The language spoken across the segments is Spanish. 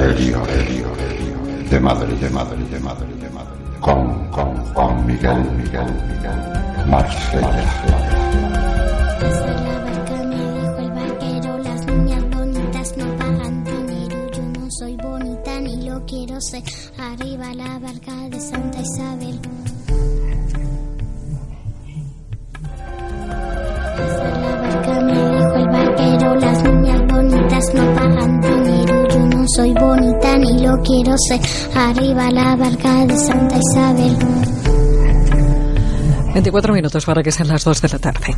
serio, de madre, de madre, de madre, de madre, con, con Juan Miguel, Miguel, Miguel, lo quiero ser. Arriba la barca de Santa Isabel. la barca me dijo el barquero, las niñas bonitas no pagan soy bonita ni lo quiero ser. Arriba la barca de Santa Isabel. 24 minutos para que sean las 2 de la tarde.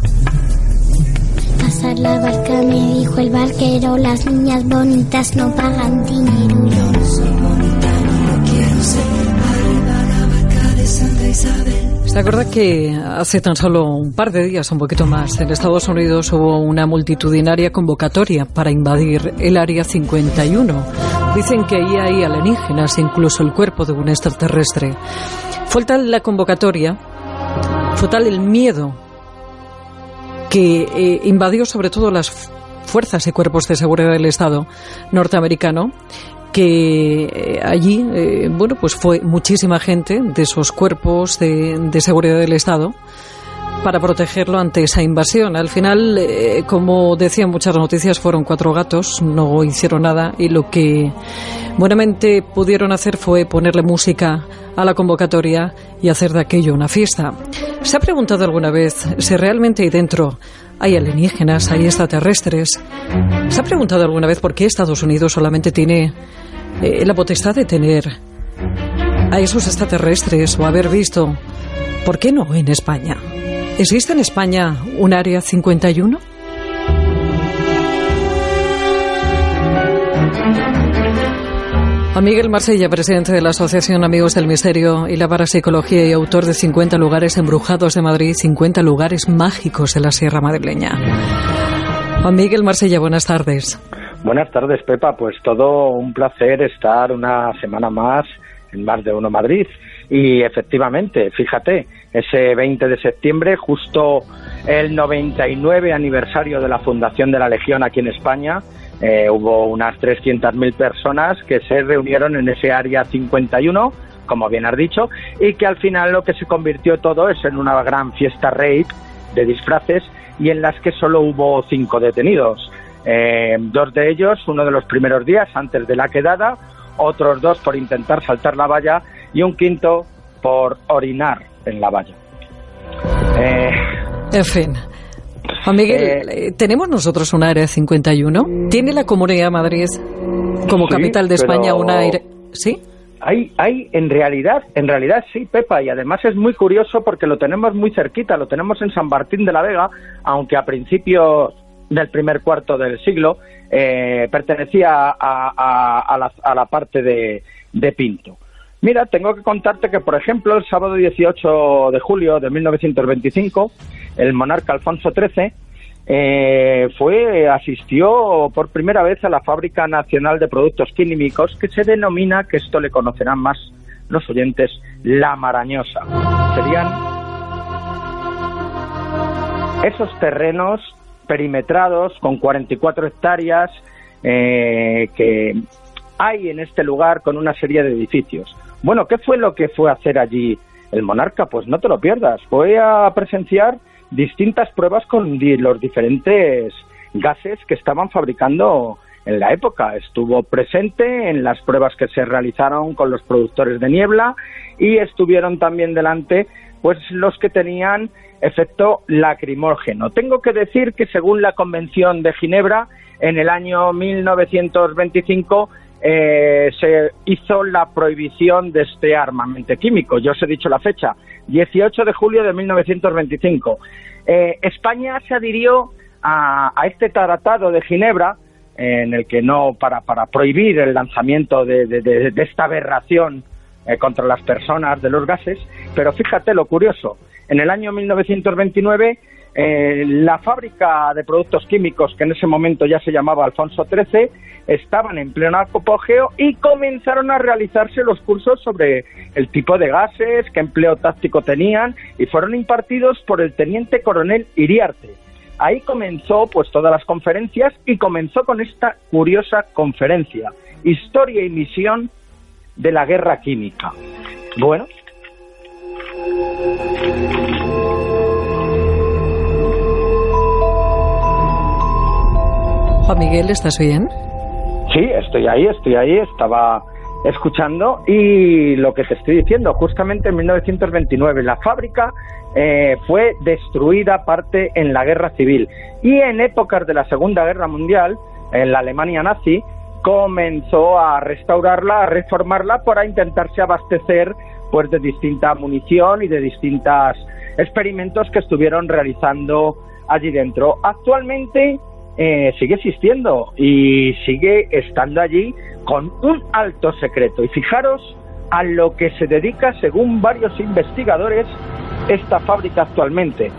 Pasar la barca me dijo el barquero, las niñas bonitas no pagan dinero. Yo no soy bonita ni lo quiero ser. Arriba la barca de Santa Isabel. ¿Se acuerda que hace tan solo un par de días, un poquito más, en Estados Unidos hubo una multitudinaria convocatoria para invadir el Área 51? Dicen que ahí hay alienígenas, incluso el cuerpo de un extraterrestre. Fue tal la convocatoria, fue tal el miedo que eh, invadió sobre todo las fuerzas y cuerpos de seguridad del Estado norteamericano que eh, allí, eh, bueno, pues fue muchísima gente de esos cuerpos de, de seguridad del Estado para protegerlo ante esa invasión. Al final, eh, como decían muchas noticias, fueron cuatro gatos, no hicieron nada y lo que buenamente pudieron hacer fue ponerle música a la convocatoria y hacer de aquello una fiesta. ¿Se ha preguntado alguna vez si realmente ahí dentro hay alienígenas, hay extraterrestres? ¿Se ha preguntado alguna vez por qué Estados Unidos solamente tiene eh, la potestad de tener a esos extraterrestres o haber visto, ¿por qué no en España? ¿Existe en España un área 51? A Miguel Marsella, presidente de la Asociación Amigos del Misterio y la Parapsicología y autor de 50 lugares embrujados de Madrid, 50 lugares mágicos de la Sierra Madrileña. Juan Miguel Marsella, buenas tardes. Buenas tardes, Pepa. Pues todo un placer estar una semana más en Más de Uno Madrid. Y efectivamente, fíjate, ese 20 de septiembre, justo el 99 aniversario de la fundación de la Legión aquí en España, eh, hubo unas 300.000 personas que se reunieron en ese área 51, como bien has dicho, y que al final lo que se convirtió todo es en una gran fiesta rape de disfraces y en las que solo hubo cinco detenidos. Eh, dos de ellos, uno de los primeros días antes de la quedada, otros dos por intentar saltar la valla y un quinto por orinar en la valla. Eh, en fin. Juan Miguel, eh, eh, ¿tenemos nosotros un área 51? ¿Tiene la Comunidad de Madrid como capital de España un área? ¿Sí? Hay, hay, en realidad, en realidad sí, Pepa, y además es muy curioso porque lo tenemos muy cerquita, lo tenemos en San Martín de la Vega, aunque a principios del primer cuarto del siglo pertenecía a, la, a, la, parte de, de Pinto. Mira, tengo que contarte que, por ejemplo, el sábado 18 de julio de 1925, el monarca Alfonso XIII eh, fue asistió por primera vez a la Fábrica Nacional de Productos Químicos, que se denomina, que esto le conocerán más los oyentes, la Marañosa. Serían esos terrenos perimetrados con 44 hectáreas eh, que hay en este lugar con una serie de edificios. Bueno, ¿qué fue lo que fue a hacer allí el monarca? Pues no te lo pierdas, fue a presenciar distintas pruebas con los diferentes gases que estaban fabricando en la época. Estuvo presente en las pruebas que se realizaron con los productores de niebla y estuvieron también delante pues los que tenían efecto lacrimógeno. Tengo que decir que según la Convención de Ginebra, en el año 1925 eh, se hizo la prohibición de este armamento químico. Yo os he dicho la fecha, 18 de julio de 1925. Eh, España se adhirió a, este tratado de Ginebra, en el que no, para, para prohibir el lanzamiento de, esta aberración eh, contra las personas de los gases, pero fíjate lo curioso, en el año 1929 eh, la fábrica de productos químicos, que en ese momento ya se llamaba Alfonso XIII, estaban en pleno apogeo y comenzaron a realizarse los cursos sobre el tipo de gases, qué empleo táctico tenían y fueron impartidos por el teniente coronel Iriarte. ahí comenzó pues todas las conferencias y comenzó con esta curiosa conferencia, Historia y misión de la guerra química. Bueno. Miguel, ¿estás bien? Sí, estoy ahí, estoy ahí, estaba escuchando y lo que te estoy diciendo, justamente en 1929 la fábrica eh, fue destruida parte en la guerra civil y en épocas de la Segunda Guerra Mundial, en la Alemania nazi, comenzó a restaurarla, a reformarla para intentarse abastecer pues de distinta munición y de distintos experimentos que estuvieron realizando allí dentro. Actualmente eh, sigue existiendo y sigue estando allí con un alto secreto. Y fijaros a lo que se dedica, según varios investigadores, esta fábrica actualmente.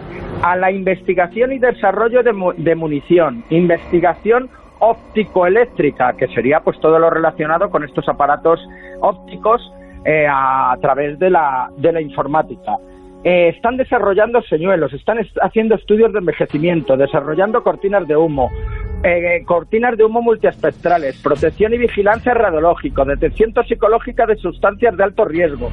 A la investigación y desarrollo de, munición, investigación óptico-eléctrica, que sería pues todo lo relacionado con estos aparatos ópticos eh, a, través de la, de la informática. Eh, están desarrollando señuelos, están haciendo estudios de envejecimiento, desarrollando cortinas de humo, eh, cortinas de humo multiespectrales, protección y vigilancia radiológica, detección toxicológica de sustancias de alto riesgo,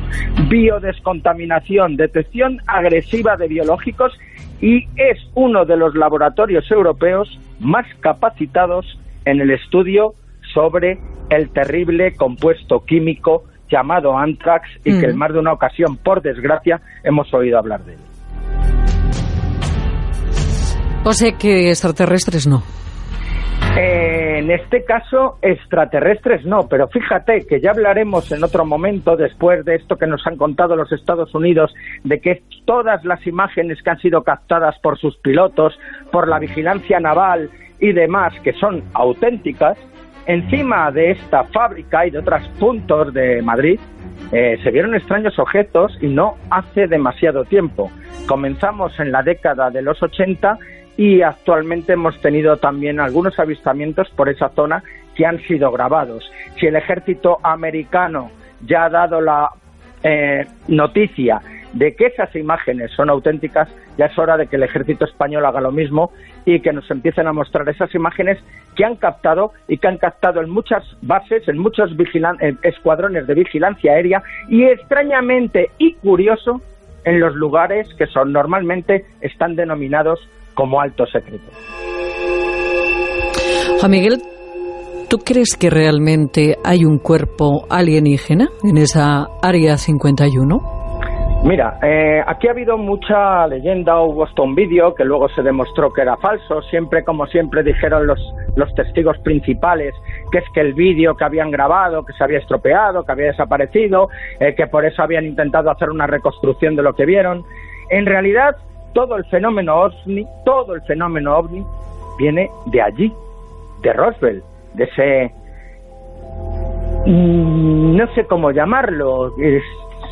biodescontaminación, detección agresiva de biológicos y es uno de los laboratorios europeos más capacitados en el estudio sobre el terrible compuesto químico llamado anthrax y que en más de una ocasión, por desgracia, hemos oído hablar de él. O sea que extraterrestres no. Eh, en este caso, extraterrestres no, pero fíjate que ya hablaremos en otro momento, después de esto que nos han contado los Estados Unidos, de que todas las imágenes que han sido captadas por sus pilotos, por la vigilancia naval y demás, que son auténticas, Encima de esta fábrica y de otros puntos de Madrid eh, se vieron extraños objetos y no hace demasiado tiempo. Comenzamos en la década de los 80 y actualmente hemos tenido también algunos avistamientos por esa zona que han sido grabados. Si el ejército americano ya ha dado la eh, noticia de que esas imágenes son auténticas, ya es hora de que el ejército español haga lo mismo y que nos empiecen a mostrar esas imágenes que han captado y que han captado en muchas bases, en muchos escuadrones de vigilancia aérea y extrañamente y curioso en los lugares que son normalmente están denominados como alto secreto. Juan Miguel, ¿tú crees que realmente hay un cuerpo alienígena en esa área 51? Mira, eh, aquí ha habido mucha leyenda, hubo hasta un vídeo que luego se demostró que era falso, siempre como siempre dijeron los, los testigos principales, que es que el vídeo que habían grabado, que se había estropeado, que había desaparecido, eh, que por eso habían intentado hacer una reconstrucción de lo que vieron. En realidad, todo el fenómeno OVNI, todo el fenómeno OVNI viene de allí, de Roswell, de ese... Mm, no sé cómo llamarlo,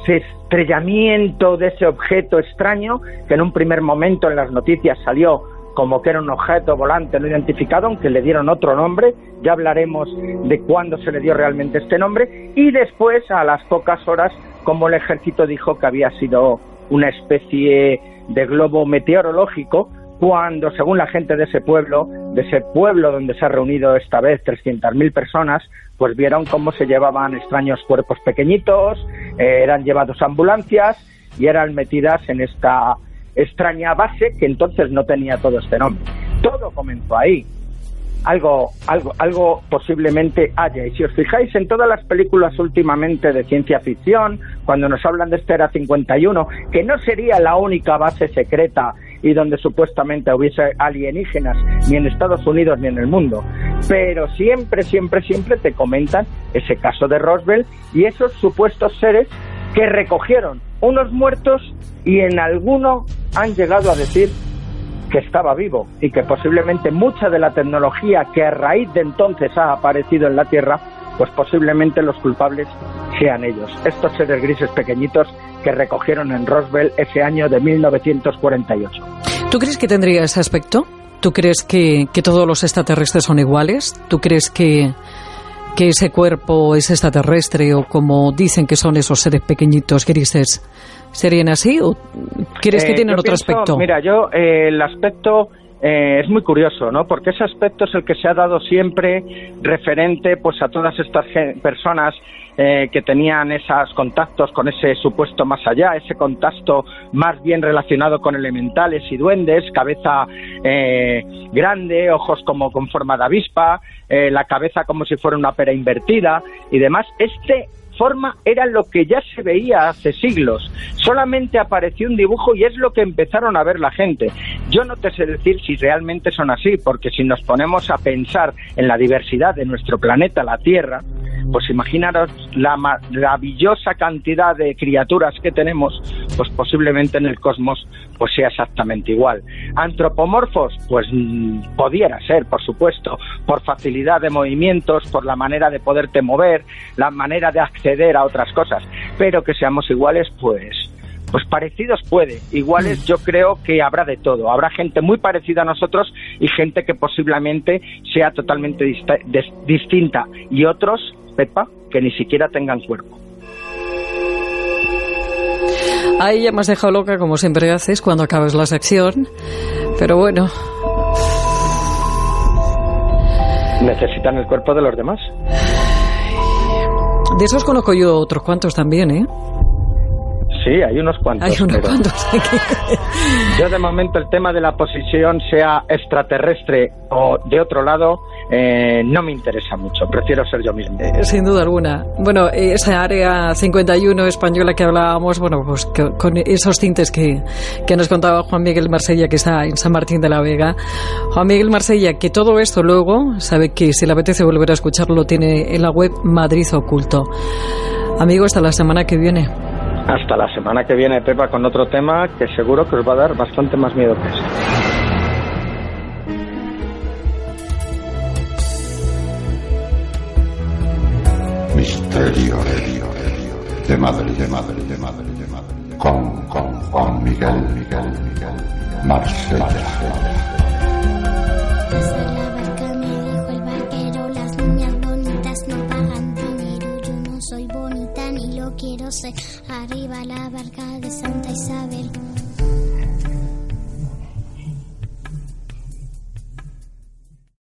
estrellamiento de ese objeto extraño que en un primer momento en las noticias salió como que era un objeto volante no identificado, aunque le dieron otro nombre, ya hablaremos de cuándo se le dio realmente este nombre, y después, a las pocas horas, como el ejército dijo que había sido una especie de globo meteorológico, cuando, según la gente de ese pueblo, de ese pueblo donde se ha reunido esta vez 300.000 personas, pues vieron cómo se llevaban extraños cuerpos pequeñitos, eh, eran llevados ambulancias y eran metidas en esta extraña base que entonces no tenía todo este nombre. Todo comenzó ahí. Algo, algo, algo posiblemente haya. Y si os fijáis en todas las películas últimamente de ciencia ficción, cuando nos hablan de este Era 51, que no sería la única base secreta y donde supuestamente hubiese alienígenas, ni en Estados Unidos ni en el mundo. Pero siempre, siempre, siempre te comentan ese caso de Roswell y esos supuestos seres que recogieron unos muertos y en alguno han llegado a decir que estaba vivo y que posiblemente mucha de la tecnología que a raíz de entonces ha aparecido en la Tierra, pues posiblemente los culpables sean ellos, estos seres grises pequeñitos que recogieron en Roswell ese año de 1948. ¿Tú crees que tendría ese aspecto? ¿Tú crees que, todos los extraterrestres son iguales? ¿Tú crees que, que ese cuerpo es extraterrestre o como dicen que son esos seres pequeñitos grises, serían así o crees que eh, tienen otro aspecto? Mira, yo eh, el aspecto eh, es muy curioso, ¿no? Porque ese aspecto es el que se ha dado siempre referente pues a todas estas personas eh, que tenían esos contactos con ese supuesto más allá, ese contacto más bien relacionado con elementales y duendes, cabeza eh, grande, ojos como con forma de avispa, la cabeza como si fuera una pera invertida y demás. Este forma era lo que ya se veía hace siglos. Solamente apareció un dibujo y es lo que empezaron a ver la gente. Yo no te sé decir si realmente son así, porque si nos ponemos a pensar en la diversidad de nuestro planeta, la Tierra, pues imaginaros la maravillosa cantidad de criaturas que tenemos, pues posiblemente en el cosmos pues sea exactamente igual. Antropomorfos, pues mm, pudiera ser, por supuesto, por facilidad de movimientos, por la manera de poderte mover, la manera de acceder a otras cosas, pero que seamos iguales, pues pues parecidos puede, iguales yo creo que habrá de todo. Habrá gente muy parecida a nosotros y gente que posiblemente sea totalmente distinta y otros Pepa, que ni siquiera tengan cuerpo. Ahí ya me has dejado loca, como siempre haces cuando acabas la sección. Pero bueno. Necesitan el cuerpo de los demás. De esos conozco yo otros cuantos también, ¿eh? Sí, hay unos cuantos. Hay unos cuantos. Yo de momento el tema de la posición, sea extraterrestre o de otro lado, eh, no me interesa mucho. Prefiero ser yo mismo. Eh, sin duda alguna. Bueno, esa área 51 española que hablábamos, bueno, pues con esos tintes que, que nos contaba Juan Miguel Marsella, que está en San Martín de la Vega. Juan Miguel Marsella, que todo esto luego, sabe que si le apetece volver a escucharlo, lo tiene en la web Madrid Oculto. Amigo, hasta la semana que viene. Hasta la semana que viene, Pepa, con otro tema que seguro que os va a dar bastante más miedo que este. Misterio de madre, de madre, de madre, de madre. Con, con Juan Miguel, Miguel, Miguel, Marsella. quiero ser arriba la barca de Santa Isabel.